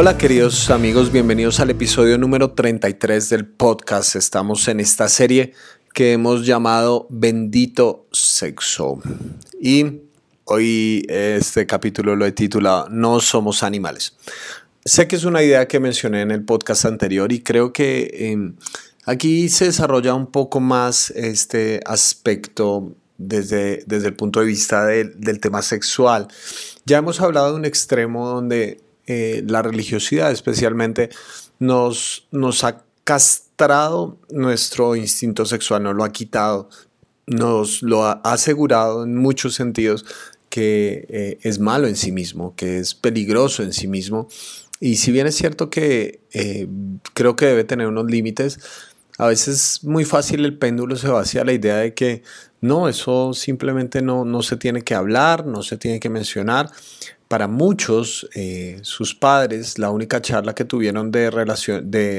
Hola queridos amigos, bienvenidos al episodio número 33 del podcast. Estamos en esta serie que hemos llamado Bendito Sexo. Y hoy este capítulo lo he titulado No somos animales. Sé que es una idea que mencioné en el podcast anterior y creo que em, aquí se desarrolla un poco más este aspecto desde, desde el punto de vista del tema sexual. Ya hemos hablado de un extremo donde eh, la religiosidad especialmente nos, nos ha castrado nuestro instinto sexual, nos lo ha quitado, nos lo ha asegurado en muchos sentidos que eh, es malo en sí mismo, que es peligroso en sí mismo. Y si bien es cierto que eh, creo que debe tener unos límites, a veces muy fácil el péndulo se va hacia la idea de que no, eso simplemente no, no se tiene que hablar, no se tiene que mencionar, para muchos, eh, sus padres, la única charla que tuvieron de,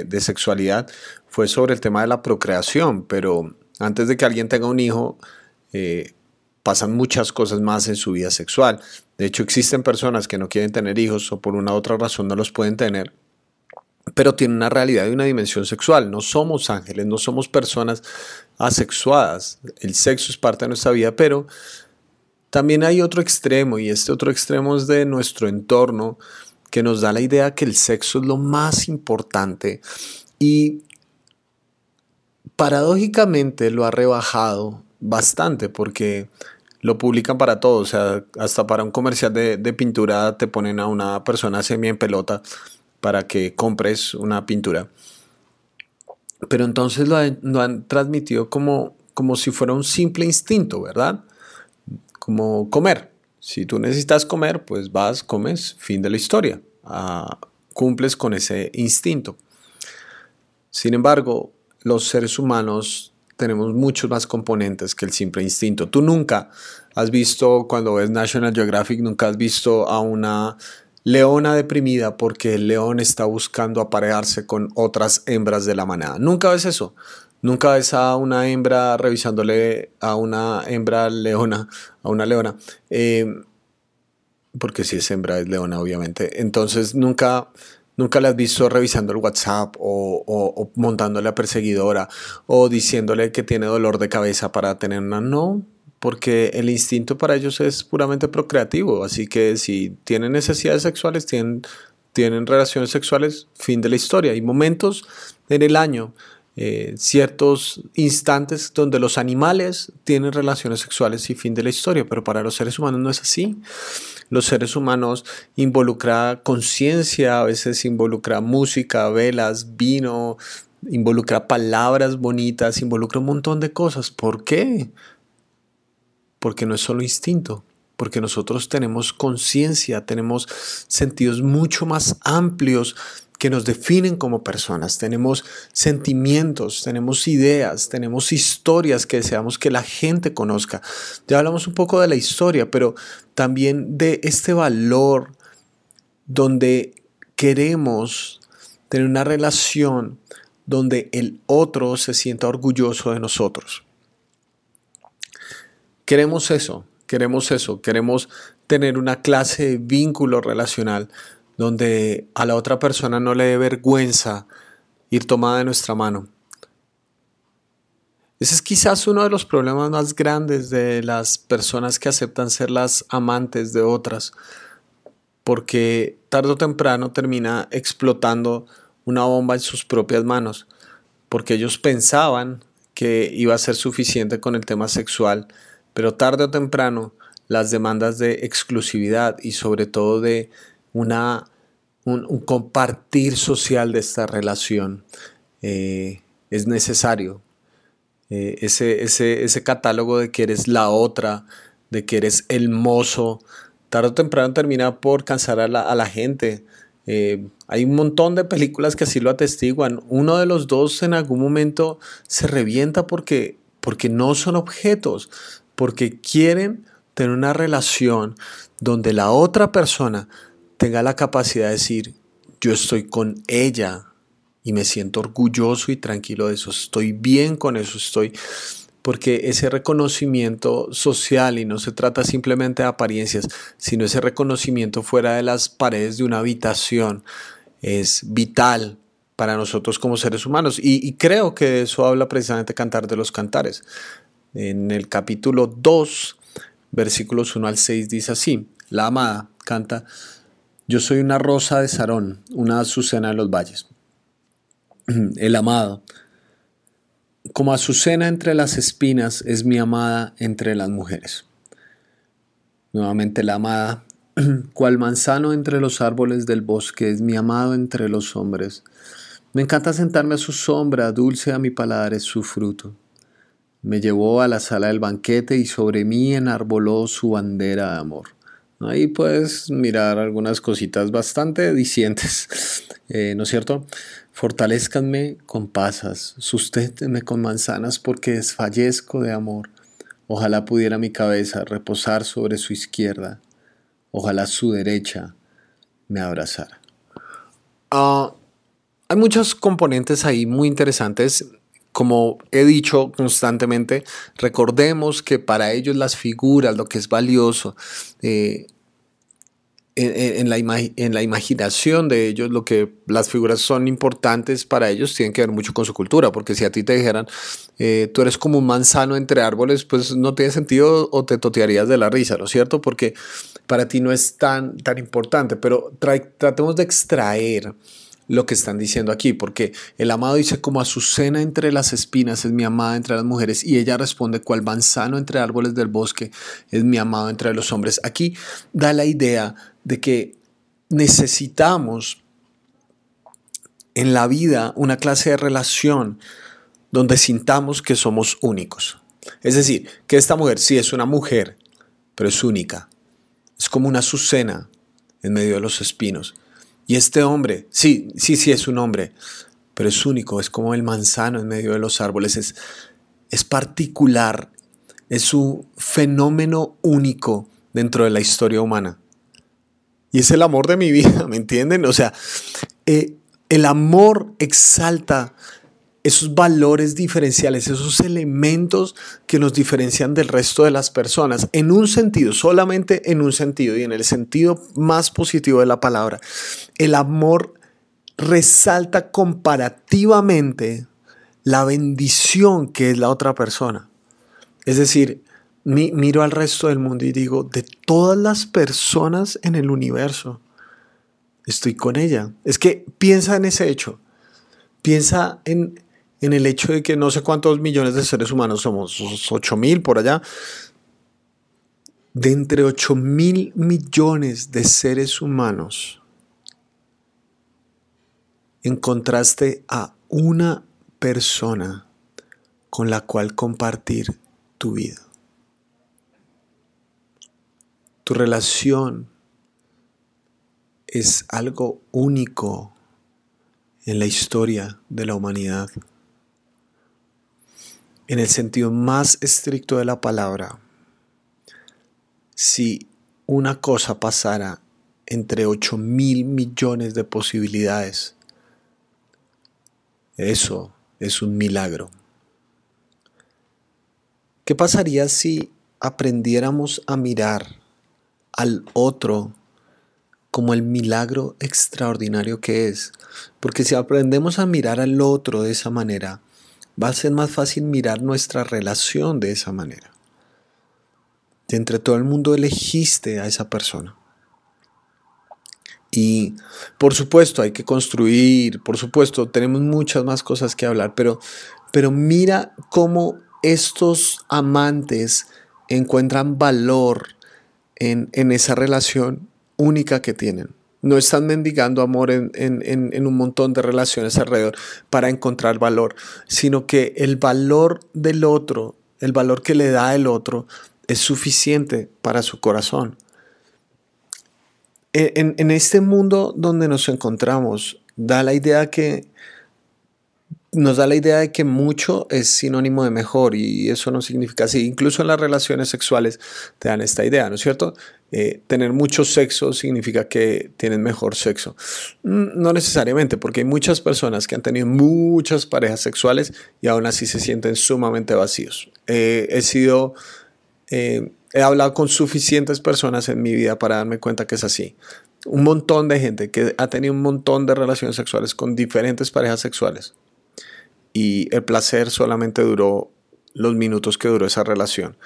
de, sexualidad fue sobre el tema de la procreación, pero antes de que alguien tenga un hijo, eh, pasan muchas cosas más en su vida sexual. De hecho, existen personas que no quieren tener hijos o por una u otra razón no los pueden tener, pero tienen una realidad y una dimensión sexual. No somos ángeles, no somos personas asexuadas. El sexo es parte de nuestra vida, pero también hay otro extremo y este otro extremo es de nuestro entorno que nos da la idea que el sexo es lo más importante y paradójicamente lo ha rebajado bastante porque lo publican para todo, o sea, hasta para un comercial de, pintura te ponen a una persona semi en pelota para que compres una pintura. Pero entonces lo, lo han transmitido como, como si fuera un simple instinto, ¿verdad? Como comer. Si tú necesitas comer, pues vas, comes, fin de la historia. Ah, cumples con ese instinto. Sin embargo, los seres humanos tenemos muchos más componentes que el simple instinto. Tú nunca has visto, cuando ves National Geographic, nunca has visto a una leona deprimida porque el león está buscando aparearse con otras hembras de la manada. Nunca ves eso. Nunca ves a una hembra revisándole a una hembra leona, a una leona, eh, porque si es hembra es leona, obviamente. Entonces nunca, nunca la has visto revisando el WhatsApp o, montándole a perseguidora o diciéndole que tiene dolor de cabeza para tener una. No, porque el instinto para ellos es puramente procreativo. Así que si tienen necesidades sexuales, tienen, tienen relaciones sexuales, fin de la historia. Hay momentos en el año eh, ciertos instantes donde los animales tienen relaciones sexuales y fin de la historia, pero para los seres humanos no es así. Los seres humanos involucra conciencia, a veces involucra música, velas, vino, involucra palabras bonitas, involucra un montón de cosas. ¿Por qué? Porque no es solo instinto, porque nosotros tenemos conciencia, tenemos sentidos mucho más amplios que nos definen como personas. Tenemos sentimientos, tenemos ideas, tenemos historias que deseamos que la gente conozca. Ya hablamos un poco de la historia, pero también de este valor donde queremos tener una relación donde el otro se sienta orgulloso de nosotros. Queremos eso, queremos eso, queremos tener una clase de vínculo relacional donde a la otra persona no le dé vergüenza ir tomada de nuestra mano. Ese es quizás uno de los problemas más grandes de las personas que aceptan ser las amantes de otras, porque tarde o temprano termina explotando una bomba en sus propias manos, porque ellos pensaban que iba a ser suficiente con el tema sexual, pero tarde o temprano las demandas de exclusividad y sobre todo de una, un, compartir social de esta relación. Eh, es necesario. Eh, ese, ese, ese, catálogo de que eres la otra, de que eres el mozo, tarde o temprano termina por cansar a la, gente. Eh, hay un montón de películas que así lo atestiguan. Uno de los dos en algún momento se revienta porque, porque no son objetos, porque quieren tener una relación donde la otra persona tenga la capacidad de decir, yo estoy con ella y me siento orgulloso y tranquilo de eso, estoy bien con eso, estoy porque ese reconocimiento social, y no se trata simplemente de apariencias, sino ese reconocimiento fuera de las paredes de una habitación, es vital para nosotros como seres humanos. Y, creo que eso habla precisamente Cantar de los Cantares. En el capítulo 2, versículos 1 al 6 dice así, la amada canta, yo soy una rosa de Sarón, una azucena de los valles. El amado, como azucena entre las espinas, es mi amada entre las mujeres. Nuevamente la amada, cual manzano entre los árboles del bosque, es mi amado entre los hombres. Me encanta sentarme a su sombra, dulce a mi paladar es su fruto. Me llevó a la sala del banquete y sobre mí enarboló su bandera de amor. Ahí puedes mirar algunas cositas bastante dicientes, eh, ¿no es cierto? Fortalezcanme con pasas, susténtenme con manzanas porque desfallezco de amor. Ojalá pudiera mi cabeza reposar sobre su izquierda, ojalá su derecha me abrazara. Ah, hay muchos componentes ahí muy interesantes. Como he dicho constantemente, recordemos que para ellos las figuras, lo que es valioso, eh, en, la en, la imaginación de ellos, lo que las figuras son importantes para ellos tienen que ver mucho con su cultura, porque si a ti te dijeran, eh, tú eres como un manzano entre árboles, pues no tiene sentido o te totearías de la risa, ¿no es cierto? Porque para ti no es tan, tan importante, pero tratemos de extraer lo que están diciendo aquí, porque el amado dice como Azucena entre las espinas es mi amada entre las mujeres y ella responde cual manzano entre árboles del bosque es mi amado entre los hombres. Aquí da la idea de que necesitamos en la vida una clase de relación donde sintamos que somos únicos. Es decir, que esta mujer sí es una mujer, pero es única. Es como una azucena en medio de los espinos. Y este hombre, sí, sí, sí es un hombre, pero es único, es como el manzano en medio de los árboles, es, es particular, es un fenómeno único dentro de la historia humana. Y es el amor de mi vida, ¿me entienden? O sea, eh, el amor exalta esos valores diferenciales, esos elementos que nos diferencian del resto de las personas, en un sentido, solamente en un sentido y en el sentido más positivo de la palabra. El amor resalta comparativamente la bendición que es la otra persona. Es decir, miro al resto del mundo y digo, de todas las personas en el universo, estoy con ella. Es que piensa en ese hecho. Piensa en en el hecho de que no sé cuántos millones de seres humanos somos, 8 mil por allá. De entre 8 mil millones de seres humanos, encontraste a una persona con la cual compartir tu vida. Tu relación es algo único en la historia de la humanidad en el sentido más estricto de la palabra, si una cosa pasara entre 8 mil millones de posibilidades, eso es un milagro. ¿Qué pasaría si aprendiéramos a mirar al otro como el milagro extraordinario que es? Porque si aprendemos a mirar al otro de esa manera, va a ser más fácil mirar nuestra relación de esa manera. De entre todo el mundo elegiste a esa persona. Y por supuesto hay que construir, por supuesto tenemos muchas más cosas que hablar, pero, pero mira cómo estos amantes encuentran valor en, en esa relación única que tienen. No están mendigando amor en, un montón de relaciones alrededor para encontrar valor, sino que el valor del otro, el valor que le da el otro, es suficiente para su corazón. En, en este mundo donde nos encontramos, da la idea que nos da la idea de que mucho es sinónimo de mejor y eso no significa así. Incluso en las relaciones sexuales te dan esta idea, ¿no es cierto? Eh, tener mucho sexo significa que tienen mejor sexo. Mm, no necesariamente, porque hay muchas personas que han tenido muchas parejas sexuales y aún así se sienten sumamente vacíos. Eh, he sido, eh, he hablado con suficientes personas en mi vida para darme cuenta que es así. Un montón de gente que ha tenido un montón de relaciones sexuales con diferentes parejas sexuales. Y el placer solamente duró los minutos que duró esa relación.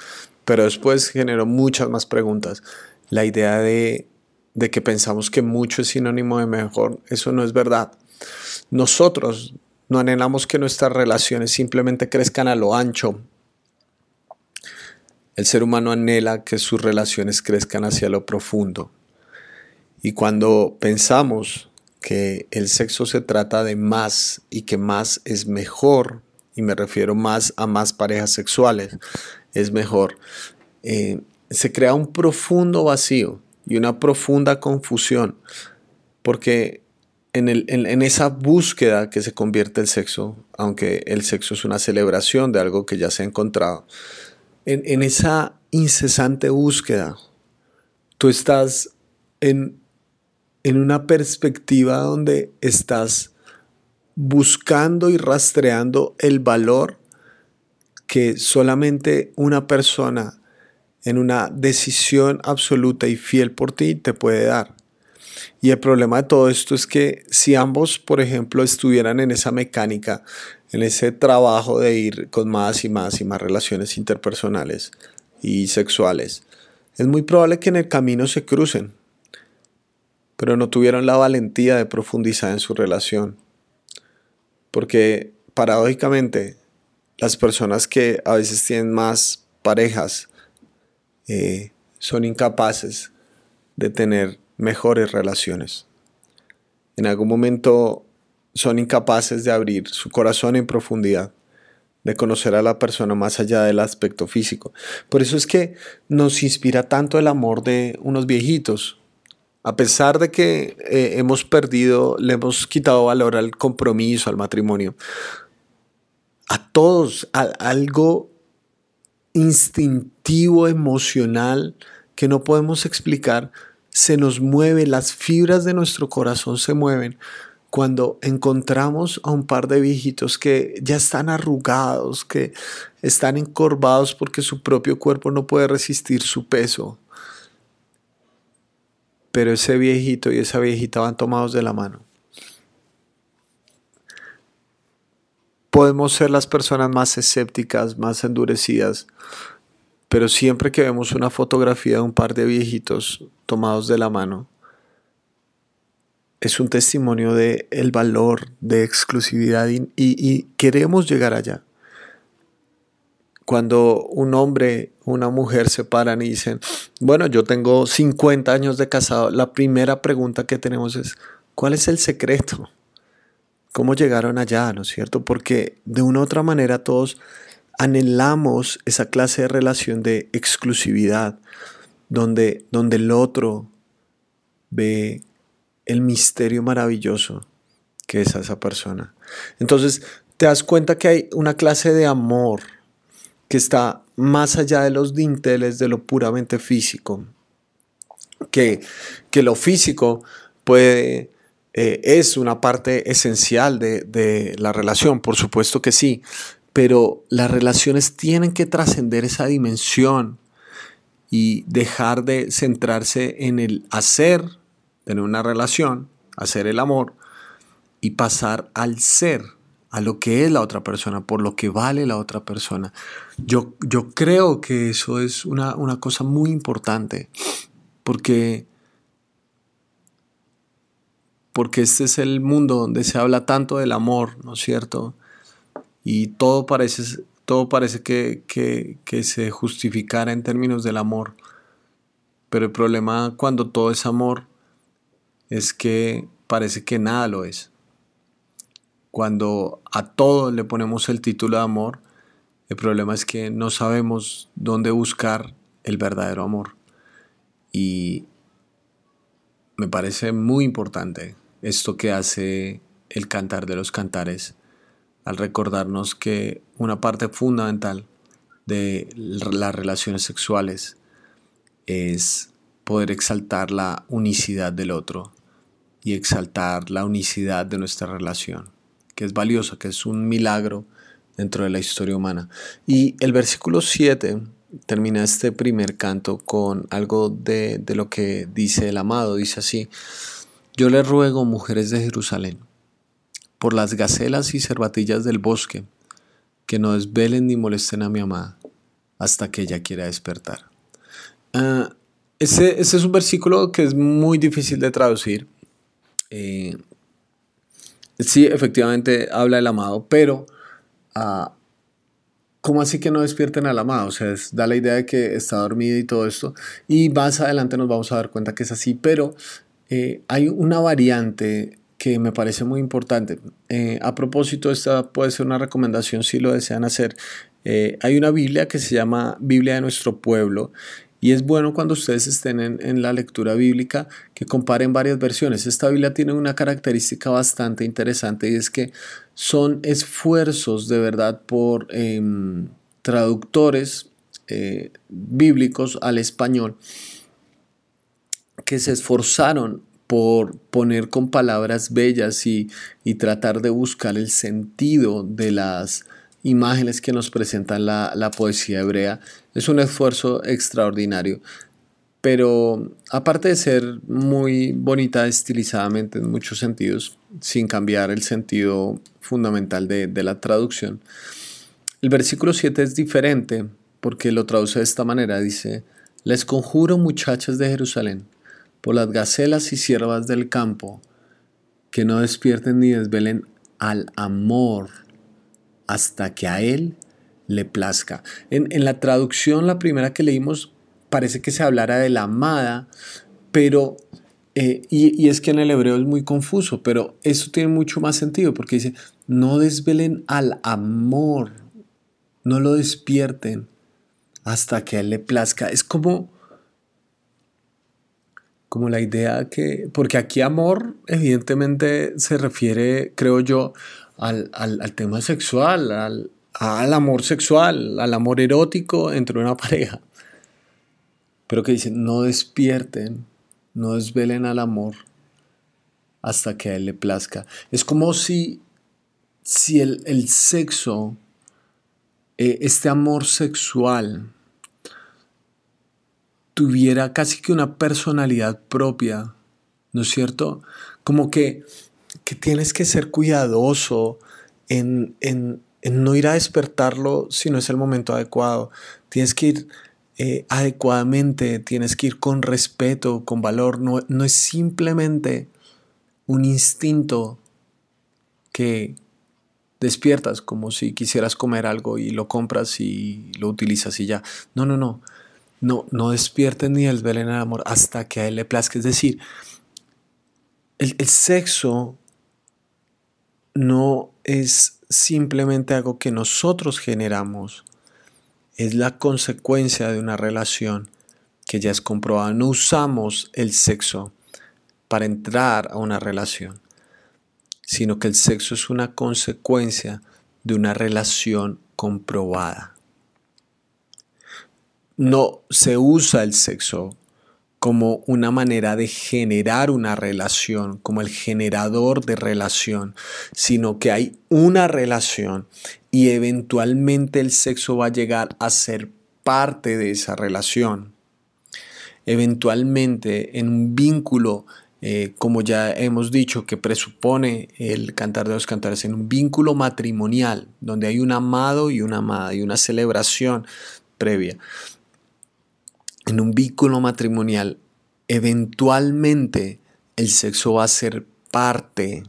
Pero después generó muchas más preguntas. La idea de, de que pensamos que mucho es sinónimo de mejor, eso no es verdad. Nosotros no anhelamos que nuestras relaciones simplemente crezcan a lo ancho. El ser humano anhela que sus relaciones crezcan hacia lo profundo. Y cuando pensamos que el sexo se trata de más y que más es mejor, y me refiero más a más parejas sexuales, es mejor, eh, se crea un profundo vacío y una profunda confusión, porque en, en, esa búsqueda que se convierte el sexo, aunque el sexo es una celebración de algo que ya se ha encontrado, en, en esa incesante búsqueda, tú estás en, en una perspectiva donde estás buscando y rastreando el valor que solamente una persona en una decisión absoluta y fiel por ti te puede dar. Y el problema de todo esto es que si ambos, por ejemplo, estuvieran en esa mecánica, en ese trabajo de ir con más y más y más relaciones interpersonales y sexuales, es muy probable que en el camino se crucen, pero no tuvieron la valentía de profundizar en su relación. Porque paradójicamente, las personas que a veces tienen más parejas eh, son incapaces de tener mejores relaciones. En algún momento son incapaces de abrir su corazón en profundidad, de conocer a la persona más allá del aspecto físico. Por eso es que nos inspira tanto el amor de unos viejitos. A pesar de que eh, hemos perdido, le hemos quitado valor al compromiso, al matrimonio, a todos, algo instintivo, emocional, que no podemos explicar, se nos mueve, las fibras de nuestro corazón se mueven cuando encontramos a un par de viejitos que ya están arrugados, que están encorvados porque su propio cuerpo no puede resistir su peso. Pero ese viejito y esa viejita van tomados de la mano. Podemos ser las personas más escépticas, más endurecidas, pero siempre que vemos una fotografía de un par de viejitos tomados de la mano, es un testimonio de el valor de exclusividad y, y, queremos llegar allá. Cuando un hombre, una mujer se paran y dicen, bueno, yo tengo 50 años de casado, la primera pregunta que tenemos es, ¿cuál es el secreto? ¿Cómo llegaron allá? ¿No es cierto? Porque de una u otra manera todos anhelamos esa clase de relación de exclusividad, donde, donde el otro ve el misterio maravilloso que es esa persona. Entonces, te das cuenta que hay una clase de amor que está más allá de los dinteles de lo puramente físico. Que, que lo físico puede, eh, es una parte esencial de, de la relación, por supuesto que sí, pero las relaciones tienen que trascender esa dimensión y dejar de centrarse en el hacer, tener una relación, hacer el amor y pasar al ser, a lo que es la otra persona, por lo que vale la otra persona. Yo, yo creo que eso es una, una cosa muy importante, porque, porque este es el mundo donde se habla tanto del amor, ¿no es cierto? y todo parece, todo parece que, que, se justificara en términos del amor. Pero el problema cuando todo es amor es que parece que nada lo es. Cuando a todo le ponemos el título de amor, el problema es que no sabemos dónde buscar el verdadero amor. Y me parece muy importante esto que hace el cantar de los cantares al recordarnos que una parte fundamental de las relaciones sexuales es poder exaltar la unicidad del otro y exaltar la unicidad de nuestra relación, que es valiosa, que es un milagro dentro de la historia humana. Y el versículo 7 termina este primer canto con algo de, de lo que dice el amado. Dice así, yo le ruego, mujeres de Jerusalén, por las gacelas y cervatillas del bosque, que no desvelen ni molesten a mi amada hasta que ella quiera despertar. Ah, ese, es un versículo que es muy difícil de traducir. Eh, sí, efectivamente habla del amado, pero uh, ¿cómo así que no despierten al amado? O sea, da la idea de que está dormido y todo esto. Y más adelante nos vamos a dar cuenta que es así, pero eh, hay una variante que me parece muy importante. Eh, a propósito, esta puede ser una recomendación si lo desean hacer. Eh, hay una Biblia que se llama Biblia de nuestro pueblo y es bueno cuando ustedes estén en, la lectura bíblica que comparen varias versiones. Esta Biblia tiene una característica bastante interesante y es que son esfuerzos de verdad por em, traductores eh, bíblicos al español que se esforzaron por poner con palabras bellas y, y tratar de buscar el sentido de las imágenes que nos presentan la, poesía hebrea. Es un esfuerzo extraordinario. Pero aparte de ser muy bonita estilizadamente en muchos sentidos, sin cambiar el sentido fundamental de, de la traducción, el versículo 7 es diferente porque lo traduce de esta manera. Dice, les conjuro muchachas de Jerusalén, por las gacelas y siervas del campo, que no despierten ni desvelen al amor hasta que a Él le plazca. En, la traducción, la primera que leímos, parece que se hablara de la amada, pero, eh, y, es que en el hebreo es muy confuso, pero eso tiene mucho más sentido, porque dice, no desvelen al amor, no lo despierten hasta que a Él le plazca. Es como, como la idea que, porque aquí amor evidentemente se refiere, creo yo, al, tema sexual, al, al, amor sexual, al amor erótico entre una pareja. Pero que dicen, no despierten, no desvelen al amor hasta que a él le plazca. Es como si, si el, sexo, eh, este amor sexual, tuviera casi que una personalidad propia, ¿no es cierto? Como que que tienes que ser cuidadoso en, no ir a despertarlo si no es el momento adecuado. Tienes que ir eh, adecuadamente, tienes que ir con respeto, con valor. No, no es simplemente un instinto que despiertas como si quisieras comer algo y lo compras y lo utilizas y ya. No, no, no. No, no despiertes ni el en el amor hasta que a él le plazca. Es decir, el, el sexo no es simplemente algo que nosotros generamos, es la consecuencia de una relación que ya es comprobada. No usamos el sexo para entrar a una relación, sino que el sexo es una consecuencia de una relación comprobada. No se usa el sexo como una manera de generar una relación, como el generador de relación, sino que hay una relación y eventualmente el sexo va a llegar a ser parte de esa relación. Eventualmente en un vínculo, eh, como ya hemos dicho, que presupone el cantar de los cantares, en un vínculo matrimonial, donde hay un amado y una amada y una celebración previa en un vínculo matrimonial, eventualmente el sexo va a ser parte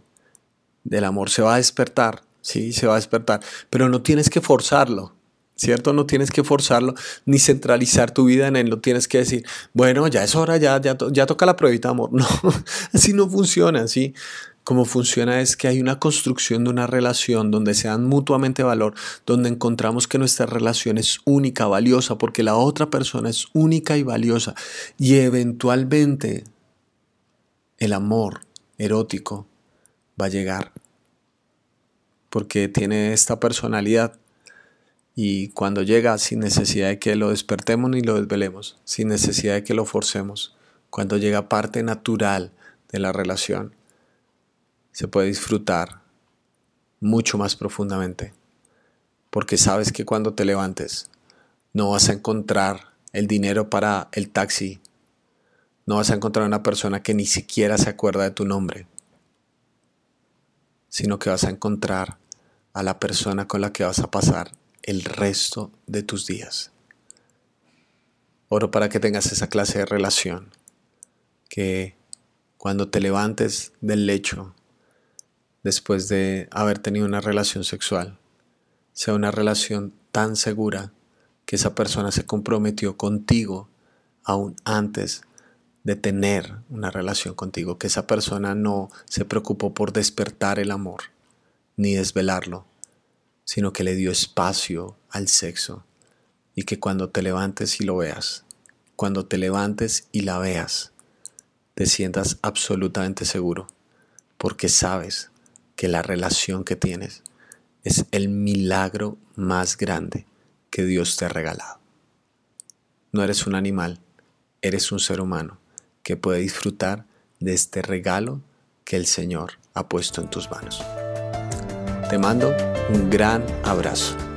del amor, se va a despertar, sí, se va a despertar, pero no tienes que forzarlo. ¿Cierto? No tienes que forzarlo ni centralizar tu vida en él. No tienes que decir, bueno, ya es hora, ya, ya, ya toca la pruebita, amor. No, así no funciona. Así como funciona es que hay una construcción de una relación donde se dan mutuamente valor, donde encontramos que nuestra relación es única, valiosa, porque la otra persona es única y valiosa. Y eventualmente el amor erótico va a llegar, porque tiene esta personalidad. Y cuando llega, sin necesidad de que lo despertemos ni lo desvelemos, sin necesidad de que lo forcemos, cuando llega parte natural de la relación, se puede disfrutar mucho más profundamente. Porque sabes que cuando te levantes No vas a encontrar el dinero para el taxi. No vas a encontrar una persona que ni siquiera se acuerda de tu nombre, sino que vas a encontrar a la persona con la que vas a pasar el resto de tus días. Oro para que tengas esa clase de relación, que cuando te levantes del lecho, después de haber tenido una relación sexual, sea una relación tan segura que esa persona se comprometió contigo aún antes de tener una relación contigo, que esa persona no se preocupó por despertar el amor ni desvelarlo, sino que le dio espacio al sexo y que cuando te levantes y lo veas, cuando te levantes y la veas, te sientas absolutamente seguro, porque sabes que la relación que tienes es el milagro más grande que Dios te ha regalado. No eres un animal, eres un ser humano que puede disfrutar de este regalo que el Señor ha puesto en tus manos. Te mando un gran abrazo.